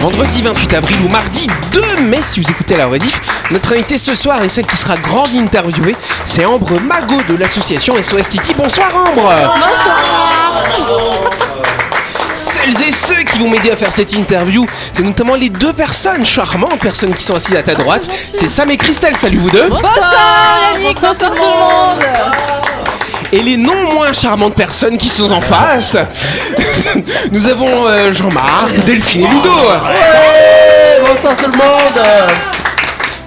Vendredi 28 avril ou mardi 2 mai, si vous écoutez la rediff, notre invitée ce soir et celle qui sera grande interviewée, c'est Ambre Magot de l'association SOS Titi. Bonsoir Ambre. Celles et ceux qui vont m'aider à faire cette interview, c'est notamment les deux personnes charmantes, personnes qui sont assises à ta droite. C'est Sam et Christelle, salut vous deux. Bonsoir Yannick, bonsoir, tout le monde et les non moins charmantes personnes qui sont en face. Nous avons euh, Jean-Marc, Delphine et Ludo. bonsoir tout le monde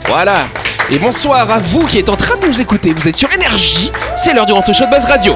Voilà. Et bonsoir à vous qui êtes en train de nous écouter. Vous êtes sur Énergie. C'est l'heure du Ranto Show de Buzz Radio.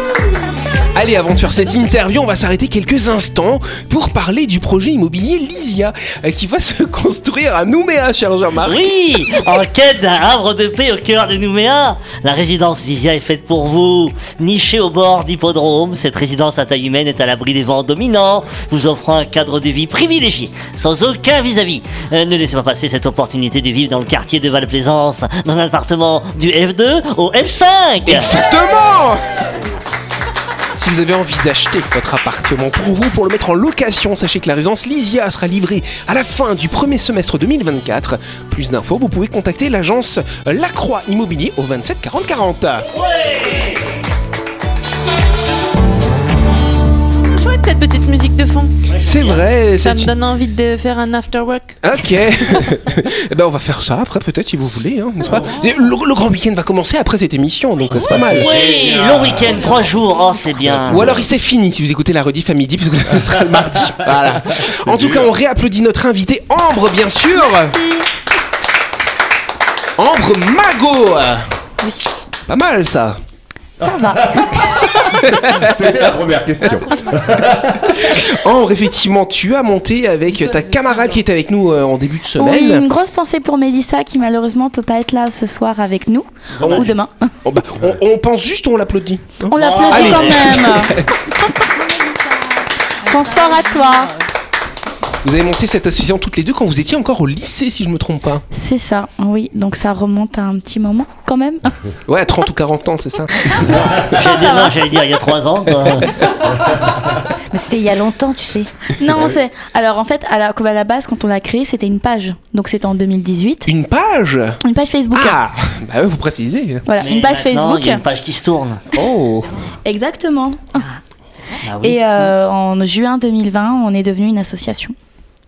Allez, avant de faire cette interview, on va s'arrêter quelques instants pour parler du projet immobilier Lysia euh, qui va se construire à Nouméa, cher Jean-Marc. Oui, en quête d'un havre de paix au cœur de Nouméa. La résidence Lysia est faite pour vous. Nichée au bord d'hippodrome, cette résidence à taille humaine est à l'abri des vents dominants, vous offrant un cadre de vie privilégié, sans aucun vis-à-vis. Euh, ne laissez pas passer cette opportunité de vivre dans le quartier de Val-Plaisance, dans un appartement du F2 au F5. Exactement si vous avez envie d'acheter votre appartement pour vous, pour le mettre en location, sachez que la résidence Lysia sera livrée à la fin du premier semestre 2024. Plus d'infos, vous pouvez contacter l'agence Lacroix Immobilier au 27 40 40. Chouette cette petite musique de fond. C'est vrai. Ça me donne envie de faire un after work. Ok. Eh ben on va faire ça après peut-être si vous voulez, hein, n'est-ce pas le, le grand week-end va commencer après cette émission, donc c'est pas mal. Oui, long week-end, trois jours, oh c'est bien. Ou alors il s'est fini si vous écoutez la rediff à midi puisque ce sera le mardi. Voilà. En tout cas, on réapplaudit notre invité Ambre, bien sûr. Ambre Magot. Oui. Pas mal ça. Ça va. C'était la première question. Ambre, effectivement, tu as monté avec ta camarade qui était avec nous euh, en début de Oui, semaine. une grosse pensée pour Mélissa qui malheureusement peut pas être là ce soir avec nous Bon, ou demain. Oh, bah, on, on pense juste ou on l'applaudit hein On l'applaudit quand même. Bonsoir à toi. Vous avez monté cette association toutes les deux quand vous étiez encore au lycée, si je me trompe pas. C'est ça, oui. Donc ça remonte à un petit moment quand même. Ouais, 30 ou 40 ans, c'est ça J'allais dire, non, j'allais dire il y a trois ans. quoi. Mais c'était il y a longtemps, tu sais. Non, c'est alors en fait à la, comme à la base quand on l'a créé c'était une page. Donc c'était en 2018. Une page? Une page Facebook. Ah Bah ouais, vous précisez. Voilà, Mais une page Facebook. Il y a une page qui se tourne. Oh Exactement. Ah oui. Et euh, en juin 2020, on est devenu une association.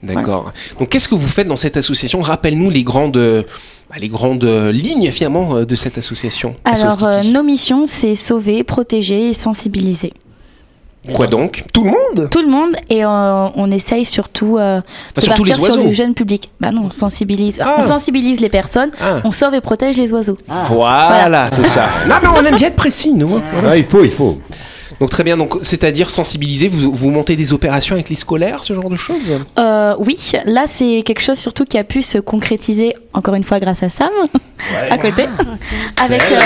D'accord. Donc qu'est-ce que vous faites dans cette association? Rappelle-nous les grandes, bah, les grandes lignes finalement euh, de cette association. Alors, euh, nos missions, c'est sauver, protéger et sensibiliser. Quoi donc? Tout le monde? Tout le monde et euh, on essaye surtout euh, de surtout partir les sur le jeune public. Bah non, on sensibilise, Ah. on sensibilise les personnes, Ah. on sauve et protège les oiseaux. Voilà, c'est ça. Non mais on aime bien être précis, nous. Ah, il faut, il faut. Donc très bien, donc c'est-à-dire sensibiliser, vous, vous montez des opérations avec les scolaires, ce genre de choses? Euh, oui, là c'est quelque chose surtout qui a pu se concrétiser encore une fois grâce à Sam à côté, avec euh,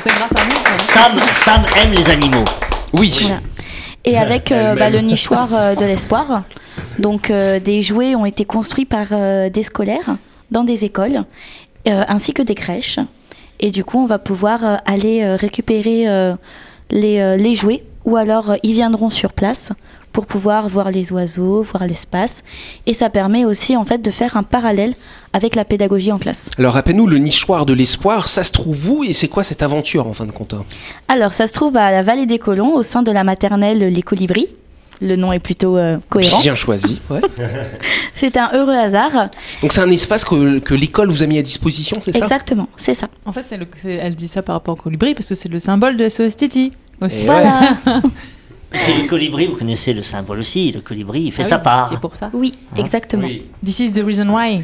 C'est grâce à nous. Sam, Sam aime les animaux. Oui. Voilà. et avec euh, bah, le nichoir euh, de l'espoir. Donc euh, des jouets ont été construits par euh, des scolaires dans des écoles euh, ainsi que des crèches. Et du coup, on va pouvoir euh, aller euh, récupérer euh, les, les jouets ou alors ils viendront sur place pour pouvoir voir les oiseaux, voir l'espace. Et ça permet aussi en fait de faire un parallèle avec la pédagogie en classe. Alors rappelle-nous le nichoir de l'espoir, ça se trouve où et c'est quoi cette aventure en fin de compte? Alors, ça se trouve à la Vallée des Colons, au sein de la maternelle Les Colibris. Le nom est plutôt euh, cohérent. Bien choisi. ouais. C'est un heureux hasard. Donc c'est un espace que, que l'école vous a mis à disposition, c'est ça? Exactement, c'est ça. En fait, le- elle dit ça par rapport au colibri parce que c'est le symbole de SOS Titi. Aussi. Et Voilà. Et le colibri, vous connaissez le symbole aussi, le colibri, il fait Ah sa oui, part. C'est pour ça. Oui, exactement. This is the reason why.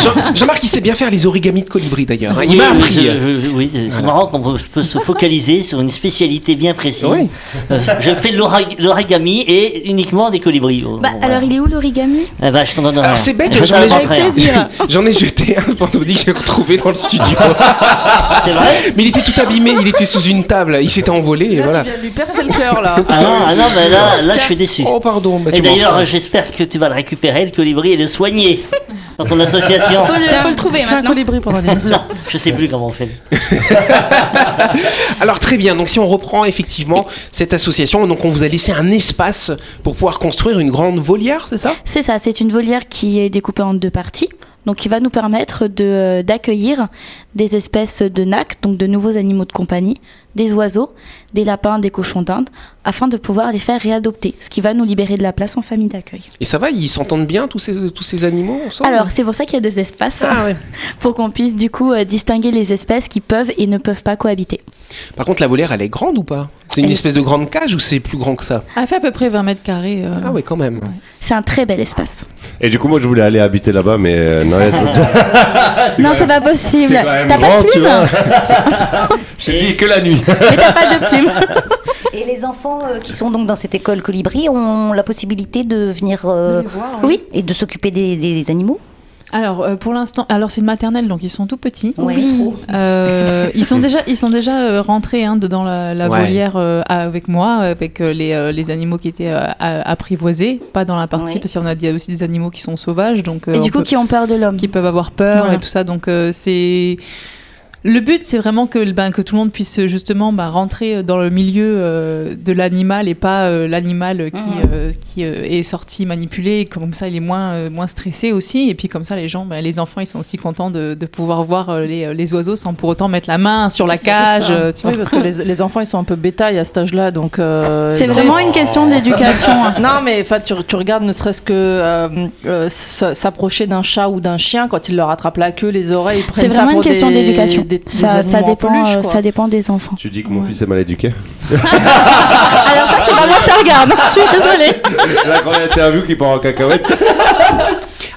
Jean- Jean-Marc, il sait bien faire les origamis de colibri d'ailleurs. hein. Il Oui, m'a oui, appris. je- je- oui, c'est Voilà. marrant qu'on peut- se focaliser sur une spécialité bien précise. Oui. Euh, je fais l'origami et uniquement des colibris. Oh, Bah, bon, alors, il est où l'origami? Eh ben, je t'en donne un. Alors c'est bête, Je j'en ai, jeté un vendredi que j'ai retrouvé dans le studio. C'est vrai? Mais il était tout abîmé, il était sous une table, il s'était envolé et voilà. viens de lui percer le cœur là. Ah non, ah non, mais là, là je suis déçu. Oh pardon, bah, Et d'ailleurs, j'espère que tu vas le récupérer, le colibri, et le soigner dans ton association. Faut le, faut le trouver Je fais un maintenant. colibri pendant l'émission. Je sais plus comment on fait. Alors très bien, donc si on reprend effectivement cette association, donc on vous a laissé un espace pour pouvoir construire une grande volière, c'est ça? C'est ça, c'est une volière qui est découpée en deux parties. Donc, qui va nous permettre de, euh, d'accueillir des espèces de nacs, donc de nouveaux animaux de compagnie, des oiseaux, des lapins, des cochons d'Inde, afin de pouvoir les faire réadopter, ce qui va nous libérer de la place en famille d'accueil. Et ça va, ils s'entendent bien tous ces, tous ces animaux ensemble? Alors, c'est pour ça qu'il y a deux espaces, Ah ouais. pour qu'on puisse du coup euh, distinguer les espèces qui peuvent et ne peuvent pas cohabiter. Par contre, la volière, elle est grande ou pas? C'est une Elle est- espèce de grande cage ou c'est plus grand que ça? Elle fait à peu près 20 mètres carrés. euh. Ah ouais, quand même. C'est un très bel espace. Et du coup, moi, je voulais aller habiter là-bas, mais euh, non, non, c'est pas possible. Même T'as pas grand, de tu plume vois. Je te dis que la nuit. Mais t'as pas de plume Et les enfants euh, qui sont donc dans cette école colibri ont la possibilité de venir euh, De les voir, Oui, et de s'occuper des, des animaux Alors euh, pour l'instant, alors c'est une maternelle donc ils sont tout petits. Ouais. oui. Euh, ils sont déjà, ils sont déjà euh, rentrés hein, dedans la, la Ouais. volière euh, avec moi, avec euh, les, euh, les animaux qui étaient euh, apprivoisés, pas dans la partie Oui. parce qu'il y en a il y a aussi des animaux qui sont sauvages, donc euh, Et du coup, peut- qui ont peur de l'homme. qui peuvent avoir peur Voilà. et tout ça. Donc euh, c'est le but, c'est vraiment que, ben, que tout le monde puisse justement ben, rentrer dans le milieu euh, de l'animal et pas euh, l'animal qui, euh, qui euh, est sorti manipulé. Et Comme ça, il est moins, euh, moins stressé aussi. Et puis comme ça, les gens, ben, les enfants, ils sont aussi contents de, de pouvoir voir euh, les, les oiseaux sans pour autant mettre la main sur la cage. ça. euh, tu vois. Oui, parce que les, les enfants, ils sont un peu bétail à cet âge-là, donc. euh, C'est vraiment une question d'éducation. hein. Non, mais enfin, tu, tu regardes ne serait-ce que euh, euh, s'approcher d'un chat ou d'un chien quand il leur attrape la queue, les oreilles, C'est ça vraiment une question d'éducation. Des- des Ça, ça, dépend, peluche, euh, quoi. ça dépend des enfants. Tu dis que mon fils est mal éduqué Alors ça, c'est pas moi ça regarde. Je suis désolée. La grande interview qui part en cacahuète.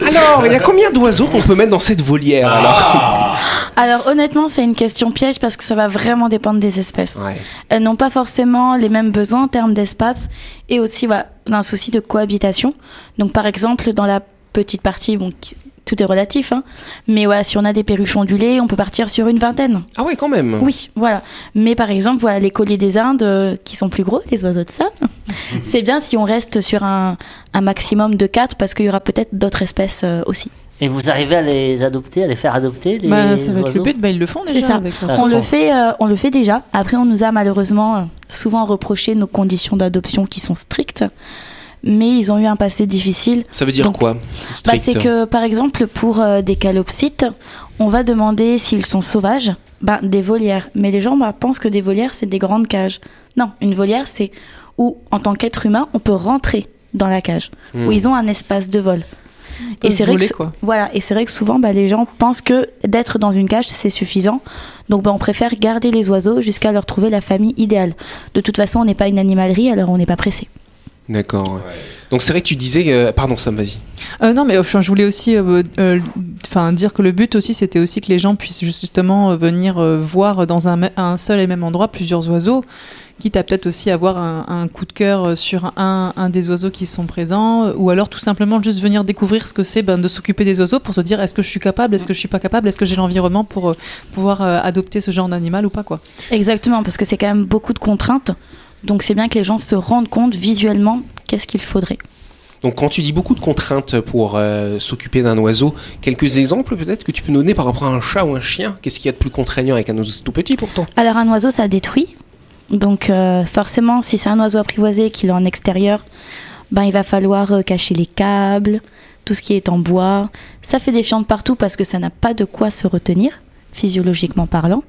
Alors, il y a combien d'oiseaux qu'on peut mettre dans cette volière alors Alors honnêtement, c'est une question piège parce que ça va vraiment dépendre des espèces. Ouais. Elles n'ont pas forcément les mêmes besoins en termes d'espace et aussi voilà, d'un souci de cohabitation. Donc par exemple, dans la petite partie, bon, qui- tout est relatif, hein, mais voilà, si on a des perruches ondulées, on peut partir sur une vingtaine. Ah ouais, quand même. Oui, voilà. Mais par exemple, voilà, les colliers des Indes, euh, qui sont plus gros, les oiseaux de sable, c'est bien si on reste sur un, un maximum de 4 parce qu'il y aura peut-être d'autres espèces euh, aussi. Et vous arrivez à les adopter, à les faire adopter les Ben, ça va être le but. Ben, ils le font C'est déjà. ça. avec On le, fait, euh, on le fait déjà. Après, on nous a malheureusement souvent reproché nos conditions d'adoption qui sont strictes. Mais ils ont eu un passé difficile. Ça veut dire Donc, quoi Bah, c'est que, par exemple, pour euh, des calopsites, on va demander s'ils sont sauvages, ben, des volières. Mais les gens bah, pensent que des volières, c'est des grandes cages. Non, une volière, c'est où, en tant qu'être humain, on peut rentrer dans la cage, Hmm. où ils ont un espace de vol. Et c'est vrai, que, quoi. voilà, et c'est vrai que souvent, bah, les gens pensent que d'être dans une cage, c'est suffisant. Donc, bah, on préfère garder les oiseaux jusqu'à leur trouver la famille idéale. De toute façon, on n'est pas une animalerie, alors on n'est pas pressé. D'accord. ouais. Donc c'est vrai que tu disais. euh, Pardon, Sam, vas-y. Euh, non, mais enfin, je voulais aussi euh, euh, enfin, dire que le but aussi, c'était aussi que les gens puissent justement euh, venir euh, voir dans un, seul et même endroit plusieurs oiseaux, quitte à peut-être aussi avoir un, un coup de cœur sur un, un des oiseaux qui sont présents, ou alors tout simplement juste venir découvrir ce que c'est ben, de s'occuper des oiseaux pour se dire est-ce que je suis capable, est-ce que je suis pas capable, est-ce que j'ai l'environnement pour euh, pouvoir euh, adopter ce genre d'animal ou pas quoi. Exactement, parce que c'est quand même beaucoup de contraintes. Donc, c'est bien que les gens se rendent compte visuellement qu'est-ce qu'il faudrait. Donc quand tu dis beaucoup de contraintes pour euh, s'occuper d'un oiseau, quelques exemples peut-être que tu peux nous donner par rapport à un chat ou un chien? Qu'est-ce qu'il y a de plus contraignant avec un oiseau? Tout petit pourtant Alors un oiseau, ça détruit. Donc euh, forcément, si c'est un oiseau apprivoisé qu'il est en extérieur, ben, il va falloir euh, cacher les câbles, tout ce qui est en bois. Ça fait des fientes partout parce que ça n'a pas de quoi se retenir, physiologiquement parlant.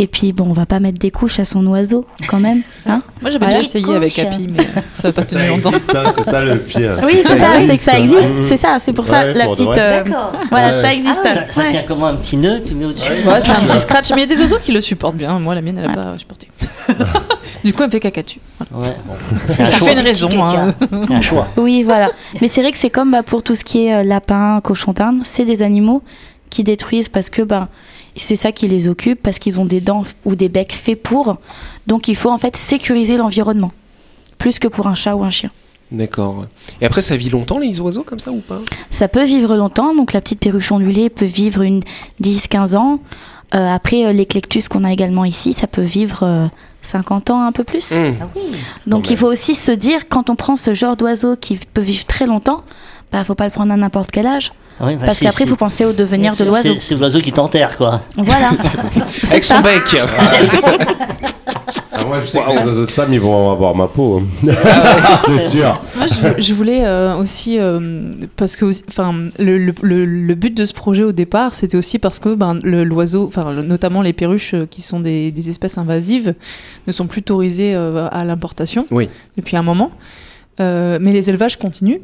Et puis, bon, on va pas mettre des couches à son oiseau, quand même. Hein Moi j'avais Voilà. déjà essayé avec Happy, mais ça va pas tenu Ça longtemps. hein, c'est ça le pire. oui, c'est ça, c'est que ça existe. C'est ça, c'est pour ça Ouais, la petite. euh, D'accord. voilà, Ouais. ça existe. Ça, ça Ouais. tient comment un petit nœud tu mets au-dessus Ouais, c'est un petit scratch, mais il y a des oiseaux qui le supportent bien. Moi, la mienne, elle a Ouais. pas supporté. Du coup, elle me fait caca dessus. Ouais, bon. C'est un Ça fait une raison. hein. C'est un choix. Oui, voilà. Mais c'est vrai que c'est comme bah, pour tout ce qui est euh, lapin, cochon d'Inde, c'est des animaux qui détruisent parce que ben c'est ça qui les occupe, parce qu'ils ont des dents ou des becs faits pour. Donc il faut en fait sécuriser l'environnement, plus que pour un chat ou un chien. D'accord. Et après, ça vit longtemps les oiseaux comme ça ou pas? Ça peut vivre longtemps, donc la petite perruche ondulée peut vivre une 10-15 ans. Euh, après, euh, l'éclectus qu'on a également ici, ça peut vivre euh, 50 ans, un peu plus. Hum. Ah oui. Donc il faut aussi se dire, quand on prend ce genre d'oiseau qui peut vivre très longtemps, bah faut pas le prendre à n'importe quel âge. Oui, bah, Parce c'est- qu'après, faut penser au devenir de l'oiseau. c'est- l'oiseau qui t'enterre, quoi. Voilà. Avec son bec. Ah, moi, je sais que les oiseaux de Sam, ils vont avoir ma peau. hein. c'est sûr. Moi, je, je voulais euh, aussi, euh, parce que, enfin, le, le, le, le but de ce projet au départ, c'était aussi parce que ben, l'oiseau, notamment les perruches, euh, qui sont des, des espèces invasives, ne sont plus autorisées euh, à l'importation Oui. depuis un moment. Euh, mais les élevages continuent.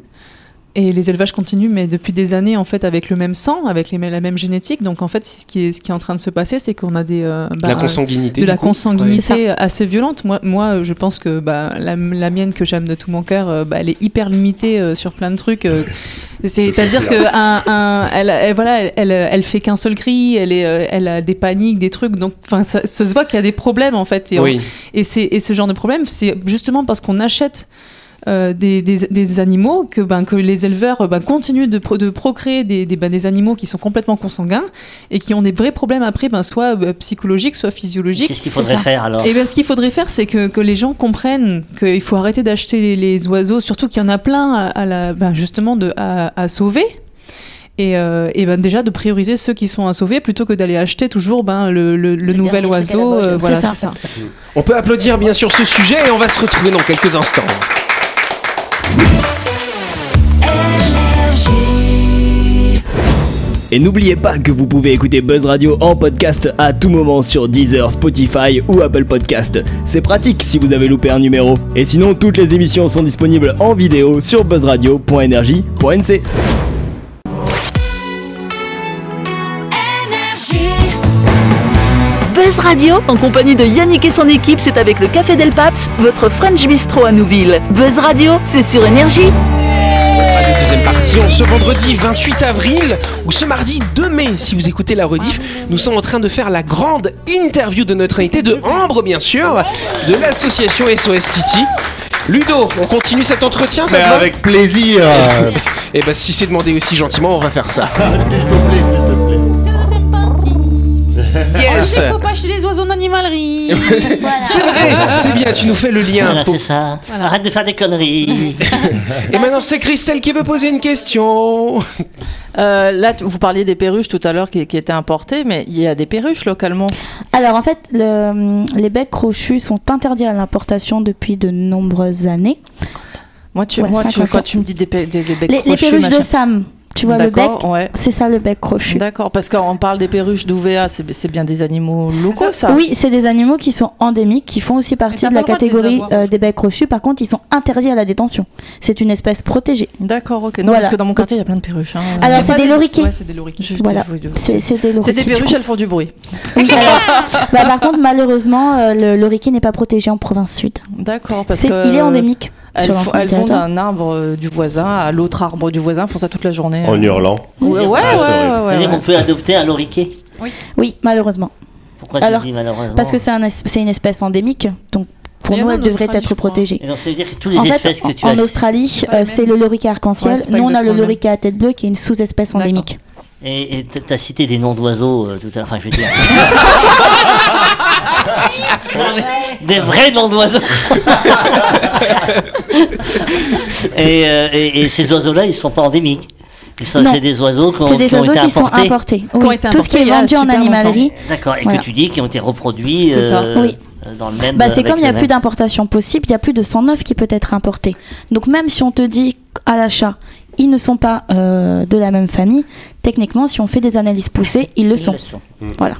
Et les élevages continuent, mais depuis des années, en fait, avec le même sang, avec les, la même génétique. Donc, en fait, ce qui est, ce qui est en train de se passer, c'est qu'on a des. euh, De la consanguinité. de la coup. consanguinité assez violente. Moi, moi, je pense que bah, la, la mienne que j'aime de tout mon cœur, euh, bah, elle est hyper limitée euh, sur plein de trucs. euh. C'est-à-dire que un, un- elle, elle- voilà, elle, elle, fait qu'un seul cri, elle, est, elle a des paniques, des trucs. Donc, enfin, ça, ça se voit qu'il y a des problèmes en fait. Et, on- Oui. et, c'est- et ce genre de problème, c'est justement parce qu'on achète euh, des, des, des animaux que, ben, que les éleveurs ben, continuent de, pro- de procréer des, des, ben, des animaux qui sont complètement consanguins et qui ont des vrais problèmes après, ben, soit euh, psychologiques, soit physiologiques. Qu'est-ce qu'il faudrait faire alors? Et bien, ce qu'il faudrait faire, c'est que, que les gens comprennent qu'il faut arrêter d'acheter les, les oiseaux, surtout qu'il y en a plein à, à la, ben, justement de, à, à sauver. Et, euh, et ben déjà de prioriser ceux qui sont à sauver plutôt que d'aller acheter toujours ben, le, le- le nouvel oiseau. euh, voilà, ça. On peut applaudir bien sûr ce sujet et on va se retrouver dans quelques instants. Et n'oubliez pas que vous pouvez écouter Buzz Radio en podcast à tout moment sur Deezer, Spotify ou Apple Podcast. C'est pratique si vous avez loupé un numéro. Et sinon, toutes les émissions sont disponibles en vidéo sur buzzradio.energie.nc. Buzz Radio, en compagnie de Yannick et son équipe, c'est avec le Café Del Paps, votre French Bistro à Nouville. Buzz Radio, c'est sur Énergie. Buzz Radio deuxième partie, en ce vendredi 28 avril ou ce mardi 2 mai, si vous écoutez la rediff, nous sommes en train de faire la grande interview de notre invité, de Ambre bien sûr, de l'association SOS Titi. Ludo, on continue cet entretien, ça Mais te va? avec plaisir. Eh ben si c'est demandé aussi gentiment, on va faire ça. Yes Il faut pas acheter des oiseaux en animalerie. C'est vrai, c'est bien, tu nous fais le lien. Voilà, Pour- c'est ça. Voilà. Arrête de faire des conneries. Et maintenant c'est Christelle qui veut poser une question. Euh, là, vous parliez des perruches tout à l'heure qui, qui étaient importées, mais il y a des perruches localement. Alors en fait, le- les becs crochus sont interdits à l'importation depuis de nombreuses années. Moi, tu, Ouais, moi tu, 50 quand tu me dis des, des, des becs Les, les crochus, perruches de machin- Sam, tu vois le bec ouais. C'est ça le bec crochu. D'accord, parce qu'on parle des perruches d'UVA, c'est bien des animaux locaux, ça Oui, c'est des animaux qui sont endémiques, qui font aussi partie de la le droit de les catégorie euh, des becs crochus. Par contre, ils sont interdits à la détention. C'est une espèce protégée. D'accord, ok. Non, Voilà. parce que dans mon quartier, il y a plein de perruches. hein. Alors, c'est pas des loriquets. Ouais, c'est des loriquets. Voilà. C'est des des perruches, elles font du bruit. Oui, alors, bah, par contre, malheureusement, euh, le loriquet n'est pas protégé en province sud. D'accord, parce que. Il est endémique. Elles, font- elles vont d'un arbre euh, du voisin à l'autre arbre du voisin, font ça toute la journée. En hurlant. Ouais, ouais, Ah, c'est ouais, ouais, C'est-à-dire qu'on peut adopter un loriquet? Oui, malheureusement. Pourquoi Alors, tu dis malheureusement? Parce que c'est un es- c'est une espèce endémique. Donc, pour nous, a elle devrait Australie, être protégée. Donc ça veut dire que toutes les En fait, espèces que tu en, as. en Australie, euh, c'est mêmes. le loriquet arc-en-ciel. Ouais, Nous, on a le loriquet à tête bleue qui est une sous-espèce endémique. Et tu as cité des noms d'oiseaux euh, tout à l'heure. Enfin, je veux dire. Des vrais noms d'oiseaux. et, euh, et, et ces oiseaux-là, ils sont pas endémiques. C'est des oiseaux qui ont, C'est des qui ont oiseaux été qui sont importés. ont été Tout ce qui est vendu en animalerie. D'accord. Et Voilà. que tu dis qui ont été reproduits C'est ça. euh, Oui. euh, dans le même. Bah, c'est comme il n'y a plus d'importation possible, il y a plus de 109 qui peut être importé. Donc même si on te dit à l'achat, ils ne sont pas euh, de la même famille, techniquement, si on fait des analyses poussées, ils le Ils sont. le sont. Voilà.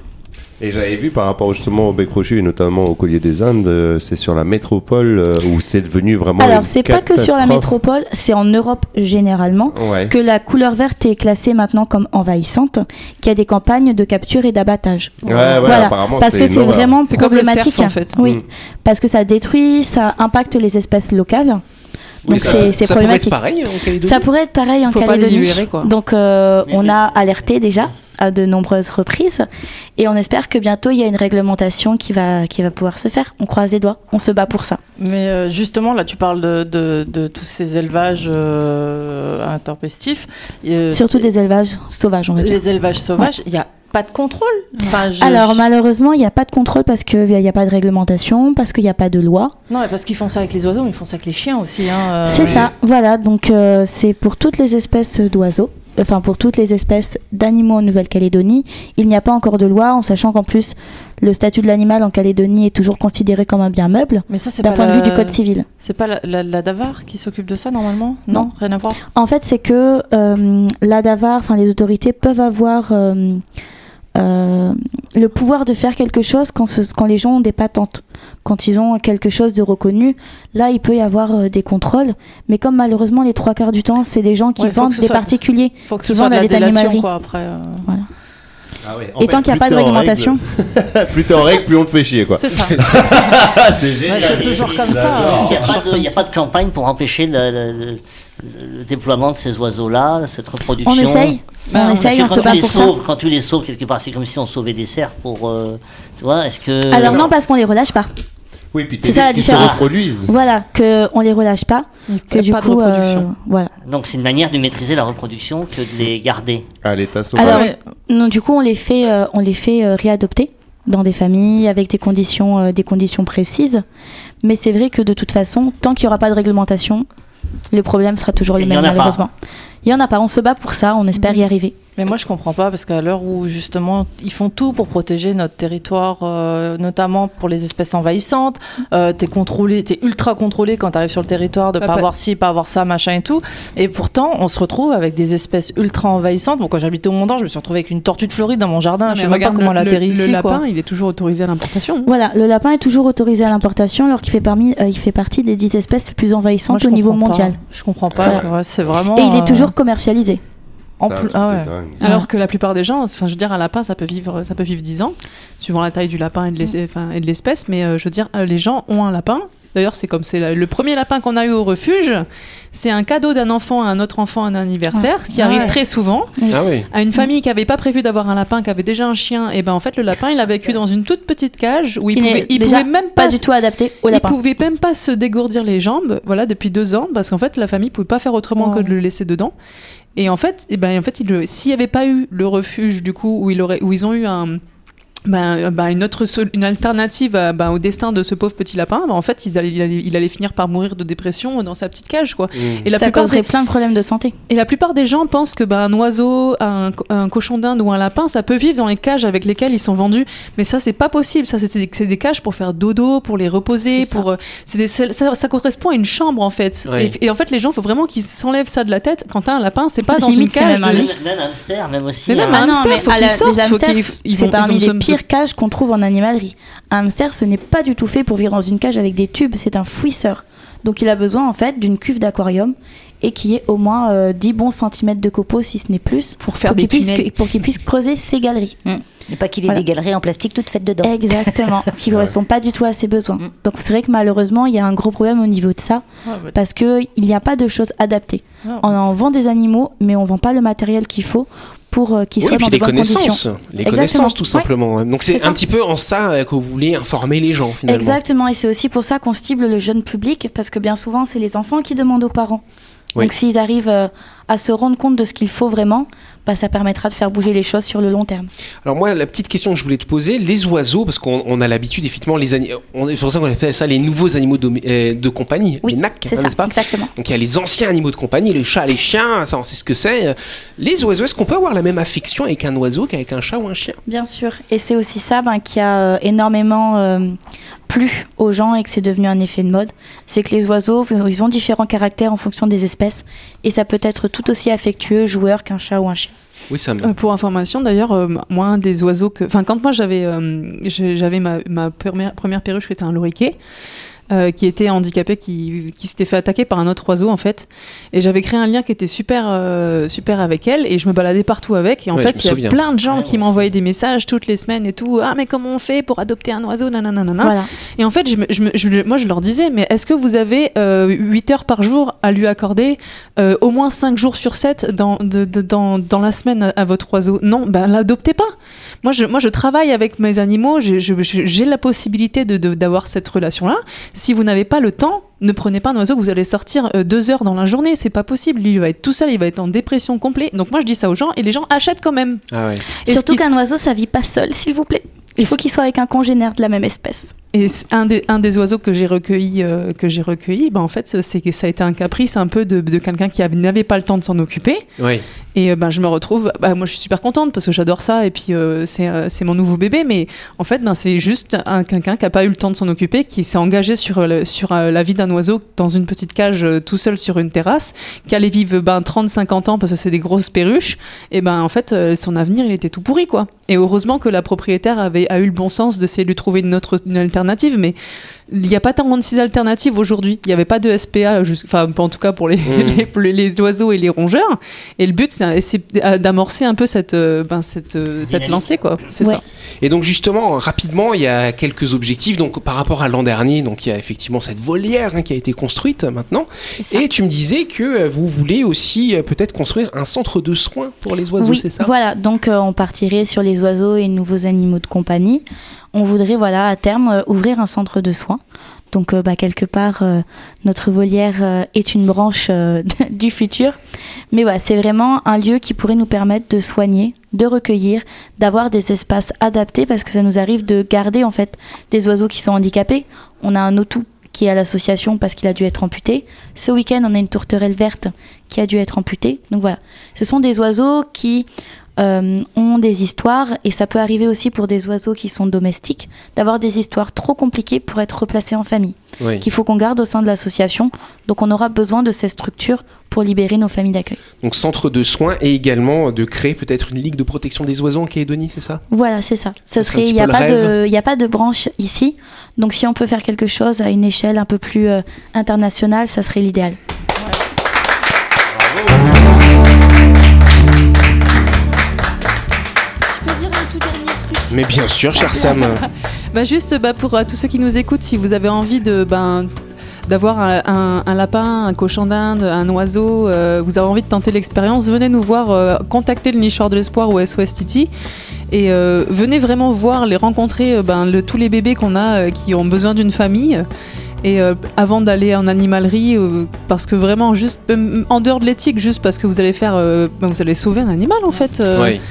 Et j'avais vu par rapport justement au bec crochu et notamment au collier des Indes, euh, c'est sur la métropole euh, où c'est devenu vraiment. Alors, c'est pas que sur la métropole, c'est en Europe généralement Ouais. que la couleur verte est classée maintenant comme envahissante, qu'il y a des campagnes de capture et d'abattage. Ouais, ouais, Voilà, apparemment, parce que c'est vraiment C'est comme le problématique. cerf, en fait. Oui, Mm. parce que ça détruit, ça impacte les espèces locales. Donc ça- c'est c'est ça pourrait être problématique. pareil en Calédonie. Ça pourrait être pareil en Faut Calédonie. libérer, quoi. Donc euh, on oui. a alerté déjà à de nombreuses reprises et on espère que bientôt il y a une réglementation qui va qui va pouvoir se faire. On croise les doigts, on se bat pour ça. Mais euh, justement, là, tu parles de, de, de tous ces élevages euh, intempestifs. Surtout des élevages sauvages, on va dire. les élevages sauvages, il n'y a pas de contrôle. Enfin, je- Alors je- malheureusement, il n'y a pas de contrôle parce qu'il n'y a pas de réglementation, parce qu'il n'y a pas de loi. Non, mais parce qu'ils font ça avec les oiseaux, mais ils font ça avec les chiens aussi. Hein, euh, C'est ça, voilà. Donc euh, c'est pour toutes les espèces d'oiseaux, enfin pour toutes les espèces d'animaux en Nouvelle-Calédonie. Il n'y a pas encore de loi, en sachant qu'en plus le statut de l'animal en Calédonie est toujours considéré comme un bien meuble Mais ça, c'est d'un point de vue du code civil. C'est pas la, la, la Davar qui s'occupe de ça normalement? Non. Non, rien à voir. En fait, c'est que euh, la DAVAR, enfin les autorités peuvent avoir euh, euh, le pouvoir de faire quelque chose quand, ce- quand les gens ont des patentes. Quand ils ont quelque chose de reconnu, là, il peut y avoir euh, des contrôles. Mais comme malheureusement, les trois quarts du temps, c'est des gens qui Ouais, vendent des soit- particuliers. Faut que Qui ce soit vendent de à la des délation, animaleries. quoi, après. euh. Ah ouais. En Et tant qu'il n'y a pas de réglementation, règle- plus t'es en règle, plus on te fait chier quoi. C'est ça. C'est génial. Ouais, c'est toujours comme ça. J'adore. Il n'y a, pas de- a pas campagne pour empêcher le, le- le- le déploiement de ces oiseaux-là, cette reproduction. on essaye. Bah, on essaye, on se bat tu, les pour ça. sauves, quand tu les sauves quelque part, c'est comme si on sauvait des cerfs pour. euh, tu vois, est-ce que. Alors non, parce qu'on les relâche pas. Oui, puis C'est ça, la qu'ils se différence. reproduisent. Voilà, que on les relâche pas. Que a du pas de coup, euh, reproduction. voilà. Donc c'est une manière de maîtriser la reproduction que de les garder. À l'état sauvage. Alors, Ouais. non, du coup, on les fait, euh, on les fait euh, réadopter dans des familles avec des conditions, euh, des conditions précises. Mais c'est vrai que de toute façon, tant qu'il n'y aura pas de réglementation, le problème sera toujours le Il y même en a pas. malheureusement. Il y en a pas. On se bat pour ça. On espère y arriver. Mais moi, je comprends pas parce qu'à l'heure où justement ils font tout pour protéger notre territoire, euh, notamment pour les espèces envahissantes, euh, t'es contrôlé, t'es ultra contrôlé quand t'arrives sur le territoire de Bah, pas pas- avoir ci, pas avoir ça, machin et tout. Et pourtant, on se retrouve avec des espèces ultra envahissantes. Bon, quand j'habitais au Mont d'Or, je me suis retrouvée avec une tortue de Floride dans mon jardin. je sais même pas comment elle le, atterrit le ici, lapin, quoi. il est toujours autorisé à l'importation. Voilà, le lapin est toujours autorisé à l'importation alors qu'il fait, parmi, euh, il fait partie des 10 espèces les plus envahissantes au niveau comprends pas. mondial. Je comprends pas. Ouais, c'est vraiment. Et il euh, est toujours commercialisé. En plus. Ah ouais. dingue. Alors que la plupart des gens, enfin, je veux dire, un lapin, ça peut vivre, ça peut vivre 10 ans, suivant la taille du lapin et de de l'espèce. Mais euh, je veux dire, euh, les gens ont un lapin. D'ailleurs, c'est comme c'est le premier lapin qu'on a eu au refuge. C'est un cadeau d'un enfant à un autre enfant à un anniversaire, ce qui Ah arrive ouais. très souvent. Ah oui. À une famille qui avait pas prévu d'avoir un lapin, qui avait déjà un chien, et ben en fait le lapin il a vécu dans une toute petite cage où il pouvait, il déjà pouvait même Pas pas, du tout adapté au il pouvait même pas se dégourdir les jambes, voilà, depuis deux ans, parce qu'en fait la famille pouvait pas faire autrement que de le laisser dedans. Et en fait, et ben en fait, s'il y avait pas eu le refuge du coup où il aurait, où ils ont eu un ben, euh, ben, une autre une alternative à- ben, au destin de ce pauvre petit lapin, ben, en fait il allait, il, allait, il allait finir par mourir de dépression dans sa petite cage quoi. Et la ça plupart causerait des- plein de problèmes de santé. et la plupart des gens pensent que bah, un oiseau, un, un cochon d'Inde ou un lapin, ça peut vivre dans les cages avec lesquelles ils sont vendus. Mais ça, c'est pas possible. Ça, c'est c'est des, des cages pour faire dodo, pour les reposer, pour. euh, c'est des- ça, ça correspond à une chambre en fait. Et, et en fait, les gens, faut vraiment qu'ils s'enlèvent ça de la tête. Quand t'as un lapin, c'est pas dans Limite, une c'est cage. même un de- hamster, même aussi. Mais même un hamster, faut qu'ils sortent, c'est parmi les pires cages qu'on trouve en animalerie. Un hamster, ce n'est pas du tout fait pour vivre dans une cage avec des tubes, c'est un fouisseur. Donc il a besoin en fait d'une cuve d'aquarium et qui est au moins euh, 10 bons centimètres de copeaux, si ce n'est plus, Pour faire pour des qu'il puisse, pour qu'il puisse creuser ses galeries. Et pas qu'il ait Voilà. des galeries en plastique toutes faites dedans. Exactement, qui ne correspond pas du tout à ses besoins. Mm. Donc c'est vrai que malheureusement, il y a un gros problème au niveau de ça, Ouais, bah, parce qu'il n'y a pas de choses adaptées. non. On en vend des animaux, mais on vend pas le matériel qu'il faut pour euh, qu'ils Oui, soient puis dans de les bonnes conditions. connaissances. Les Exactement. connaissances, tout Ouais. simplement. Donc c'est ça. un petit peu en ça que vous voulez informer les gens, finalement. Exactement, et c'est aussi pour ça qu'on cible le jeune public, parce que bien souvent, c'est les enfants qui demandent aux parents. Oui. Donc s'ils arrivent euh, à se rendre compte de ce qu'il faut vraiment, bah, ça permettra de faire bouger les choses sur le long terme. Alors moi, la petite question que je voulais te poser, les oiseaux, parce qu'on on a l'habitude, effectivement, les ani- on- c'est pour ça qu'on appelle ça les nouveaux animaux euh, de compagnie, Oui, les NAC, hein, n'est-ce pas? exactement. Donc il y a les anciens animaux de compagnie, les chats, les chiens, ça on sait ce que c'est. Les oiseaux, est-ce qu'on peut avoir la même affection avec un oiseau qu'avec un chat ou un chien? Bien sûr, et c'est aussi ça ben, qui a euh, énormément plu aux gens et que c'est devenu un effet de mode. C'est que les oiseaux, ils ont différents caractères en fonction des espèces, et ça peut être tout aussi affectueux, joueur qu'un chat ou un chien. Oui, ça me. Euh, pour information, d'ailleurs, euh, moi, un des oiseaux que. Enfin, quand moi j'avais euh, j'avais ma, ma première, première perruche qui était un loriquet. Euh, qui était handicapé, qui, qui s'était fait attaquer par un autre oiseau en fait, et j'avais créé un lien qui était super euh, super avec elle, et je me baladais partout avec, et en Ouais, fait il y a plein de gens qui m'envoyaient des messages toutes les semaines et tout, ah mais comment on fait pour adopter un oiseau, nanana, nanana. Voilà. Et en fait, je me- je me- je- moi, je leur disais, mais est-ce que vous avez euh, 8 heures par jour à lui accorder euh, au moins 5 jours sur 7 dans, de- de- dans, dans la semaine à, à votre oiseau? Non, ben l'adoptez pas. Moi je, moi, je travaille avec mes animaux, j'ai la possibilité de- de- d'avoir cette relation-là. Si vous n'avez pas le temps, ne prenez pas un oiseau que vous allez sortir euh, deux heures dans la journée, c'est pas possible. Lui, il va être tout seul, il va être en dépression complète. Donc moi, je dis ça aux gens et les gens achètent quand même. Ah ouais. Et Surtout qu'un oiseau, ça vit pas seul, s'il vous plaît. Il faut qu'il soit avec un congénère de la même espèce. Et un des, un des oiseaux que j'ai recueilli, euh, que j'ai recueilli, ben en fait, c'est- ça a été un caprice un peu de, de quelqu'un qui avait- n'avait pas le temps de s'en occuper. Oui. Et euh, ben je me retrouve, bah, moi je suis super contente parce que j'adore ça et puis euh, c'est euh, mon nouveau bébé, mais en fait, ben c'est juste un quelqu'un qui a pas eu le temps de s'en occuper, qui s'est engagé sur le- sur euh, la vie d'un oiseau dans une petite cage tout seul sur une terrasse, qui allait vivre ben 30-50 ans parce que c'est des grosses perruches. Et ben en fait, son avenir il était tout pourri quoi. Et heureusement que la propriétaire avait a eu le bon sens d'essayer de lui trouver une autre une alternative, mais il n'y a pas 36 alternatives aujourd'hui. Il n'y avait pas de SPA, enfin en tout cas pour les, Mhm. les, pour les- les oiseaux et les rongeurs. Et le but c'est c'est d'amorcer un peu cette, euh, ben, cette, euh, cette lancée quoi. C'est Ouais. ça. Et donc justement, rapidement, il y a quelques objectifs. Donc par rapport à l'an dernier, donc il y a effectivement cette volière hein, qui a été construite euh, maintenant. Et tu me disais que euh, vous voulez aussi euh, peut-être construire un centre de soins pour les oiseaux, oui, c'est ça? voilà. Donc, euh, on partirait sur les oiseaux et nouveaux animaux de compagnie. On voudrait, voilà, à terme, euh, ouvrir un centre de soins. Donc, euh, bah, quelque part, euh, notre volière est une branche du futur. Mais voilà, c'est vraiment un lieu qui pourrait nous permettre de soigner, de recueillir, d'avoir des espaces adaptés parce que ça nous arrive de garder en fait des oiseaux qui sont handicapés. On a un autou qui est à l'association parce qu'il a dû être amputé. Ce week-end, on a une tourterelle verte qui a dû être amputée. Donc voilà, ce sont des oiseaux qui euh, ont des histoires et ça peut arriver aussi pour des oiseaux qui sont domestiques d'avoir des histoires trop compliquées pour être replacés en famille Oui. qu'il faut qu'on garde au sein de l'association. Donc on aura besoin de ces structures pour libérer nos familles d'accueil. Donc centre de soins et également de créer peut-être une ligue de protection des oiseaux en Calédonie, c'est ça? Voilà, c'est ça. Ça, un serait, il n'y a pas de, y a pas de branche ici. Donc si on peut faire quelque chose à une échelle un peu plus euh, internationale, ça serait l'idéal. Mais bien sûr, cher Sam. Bah juste bah, pour euh, tous ceux qui nous écoutent, si vous avez envie de ben d'avoir un, un- un lapin, un cochon d'Inde, un oiseau, euh, vous avez envie de tenter l'expérience, venez nous voir, euh, contactez le nichoir de l'espoir ou SOS Titi et euh, venez vraiment voir, les rencontrer, ben, le- tous les bébés qu'on a qui ont besoin d'une famille. Et euh, avant d'aller en animalerie, euh, parce que vraiment, juste euh, en dehors de l'éthique, juste parce que vous allez faire, ben, vous allez sauver un animal en fait. Oui.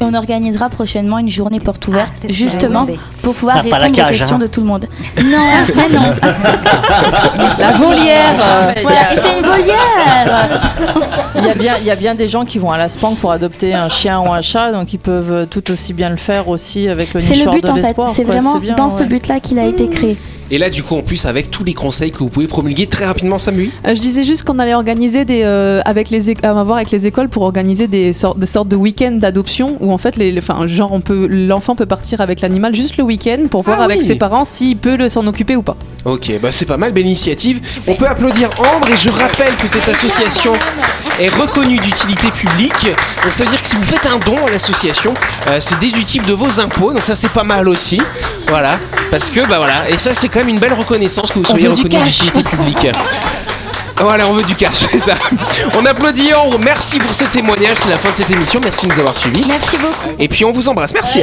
Et on organisera prochainement une journée porte ouverte, Ah, justement pour pouvoir Ah, répondre aux questions hein. de tout le monde. Non, mais non. La volière. euh. Voilà, et c'est une volière. Il y, a bien, il y a bien des gens qui vont à la SPANC pour adopter un chien ou un chat, donc ils peuvent euh, tout aussi bien le faire aussi avec le C'est le nichoir but de en fait. l'espoir. C'est vraiment bien, dans ce but-là qu'il a été créé. Et là, du coup, en plus, avec tous les conseils que vous pouvez promulguer très rapidement, Samuel. Euh, je disais juste qu'on allait organiser des, euh, avec les, voir avec les écoles pour organiser des sortes, des sortes de week-ends d'adoption où en fait, les, les- enfin, genre, on peut, l'enfant peut partir avec l'animal juste le week-end pour voir Ah avec oui. ses parents s'il peut le- s'en occuper ou pas. Ok, bah c'est pas mal, belle initiative. On peut applaudir Ambre et je rappelle que cette association est reconnue d'utilité publique. Donc ça veut dire que si vous faites un don à l'association, euh, c'est déductible de vos impôts. Donc ça c'est pas mal aussi. Voilà, parce que bah voilà, et ça c'est quand même une belle reconnaissance que vous soyez reconnu d'utilité publique. Voilà, on veut du cash, c'est ça. On applaudit Ambre, merci pour ce témoignage, c'est la fin de cette émission, merci de nous avoir suivis. Merci beaucoup. Et puis on vous embrasse, merci.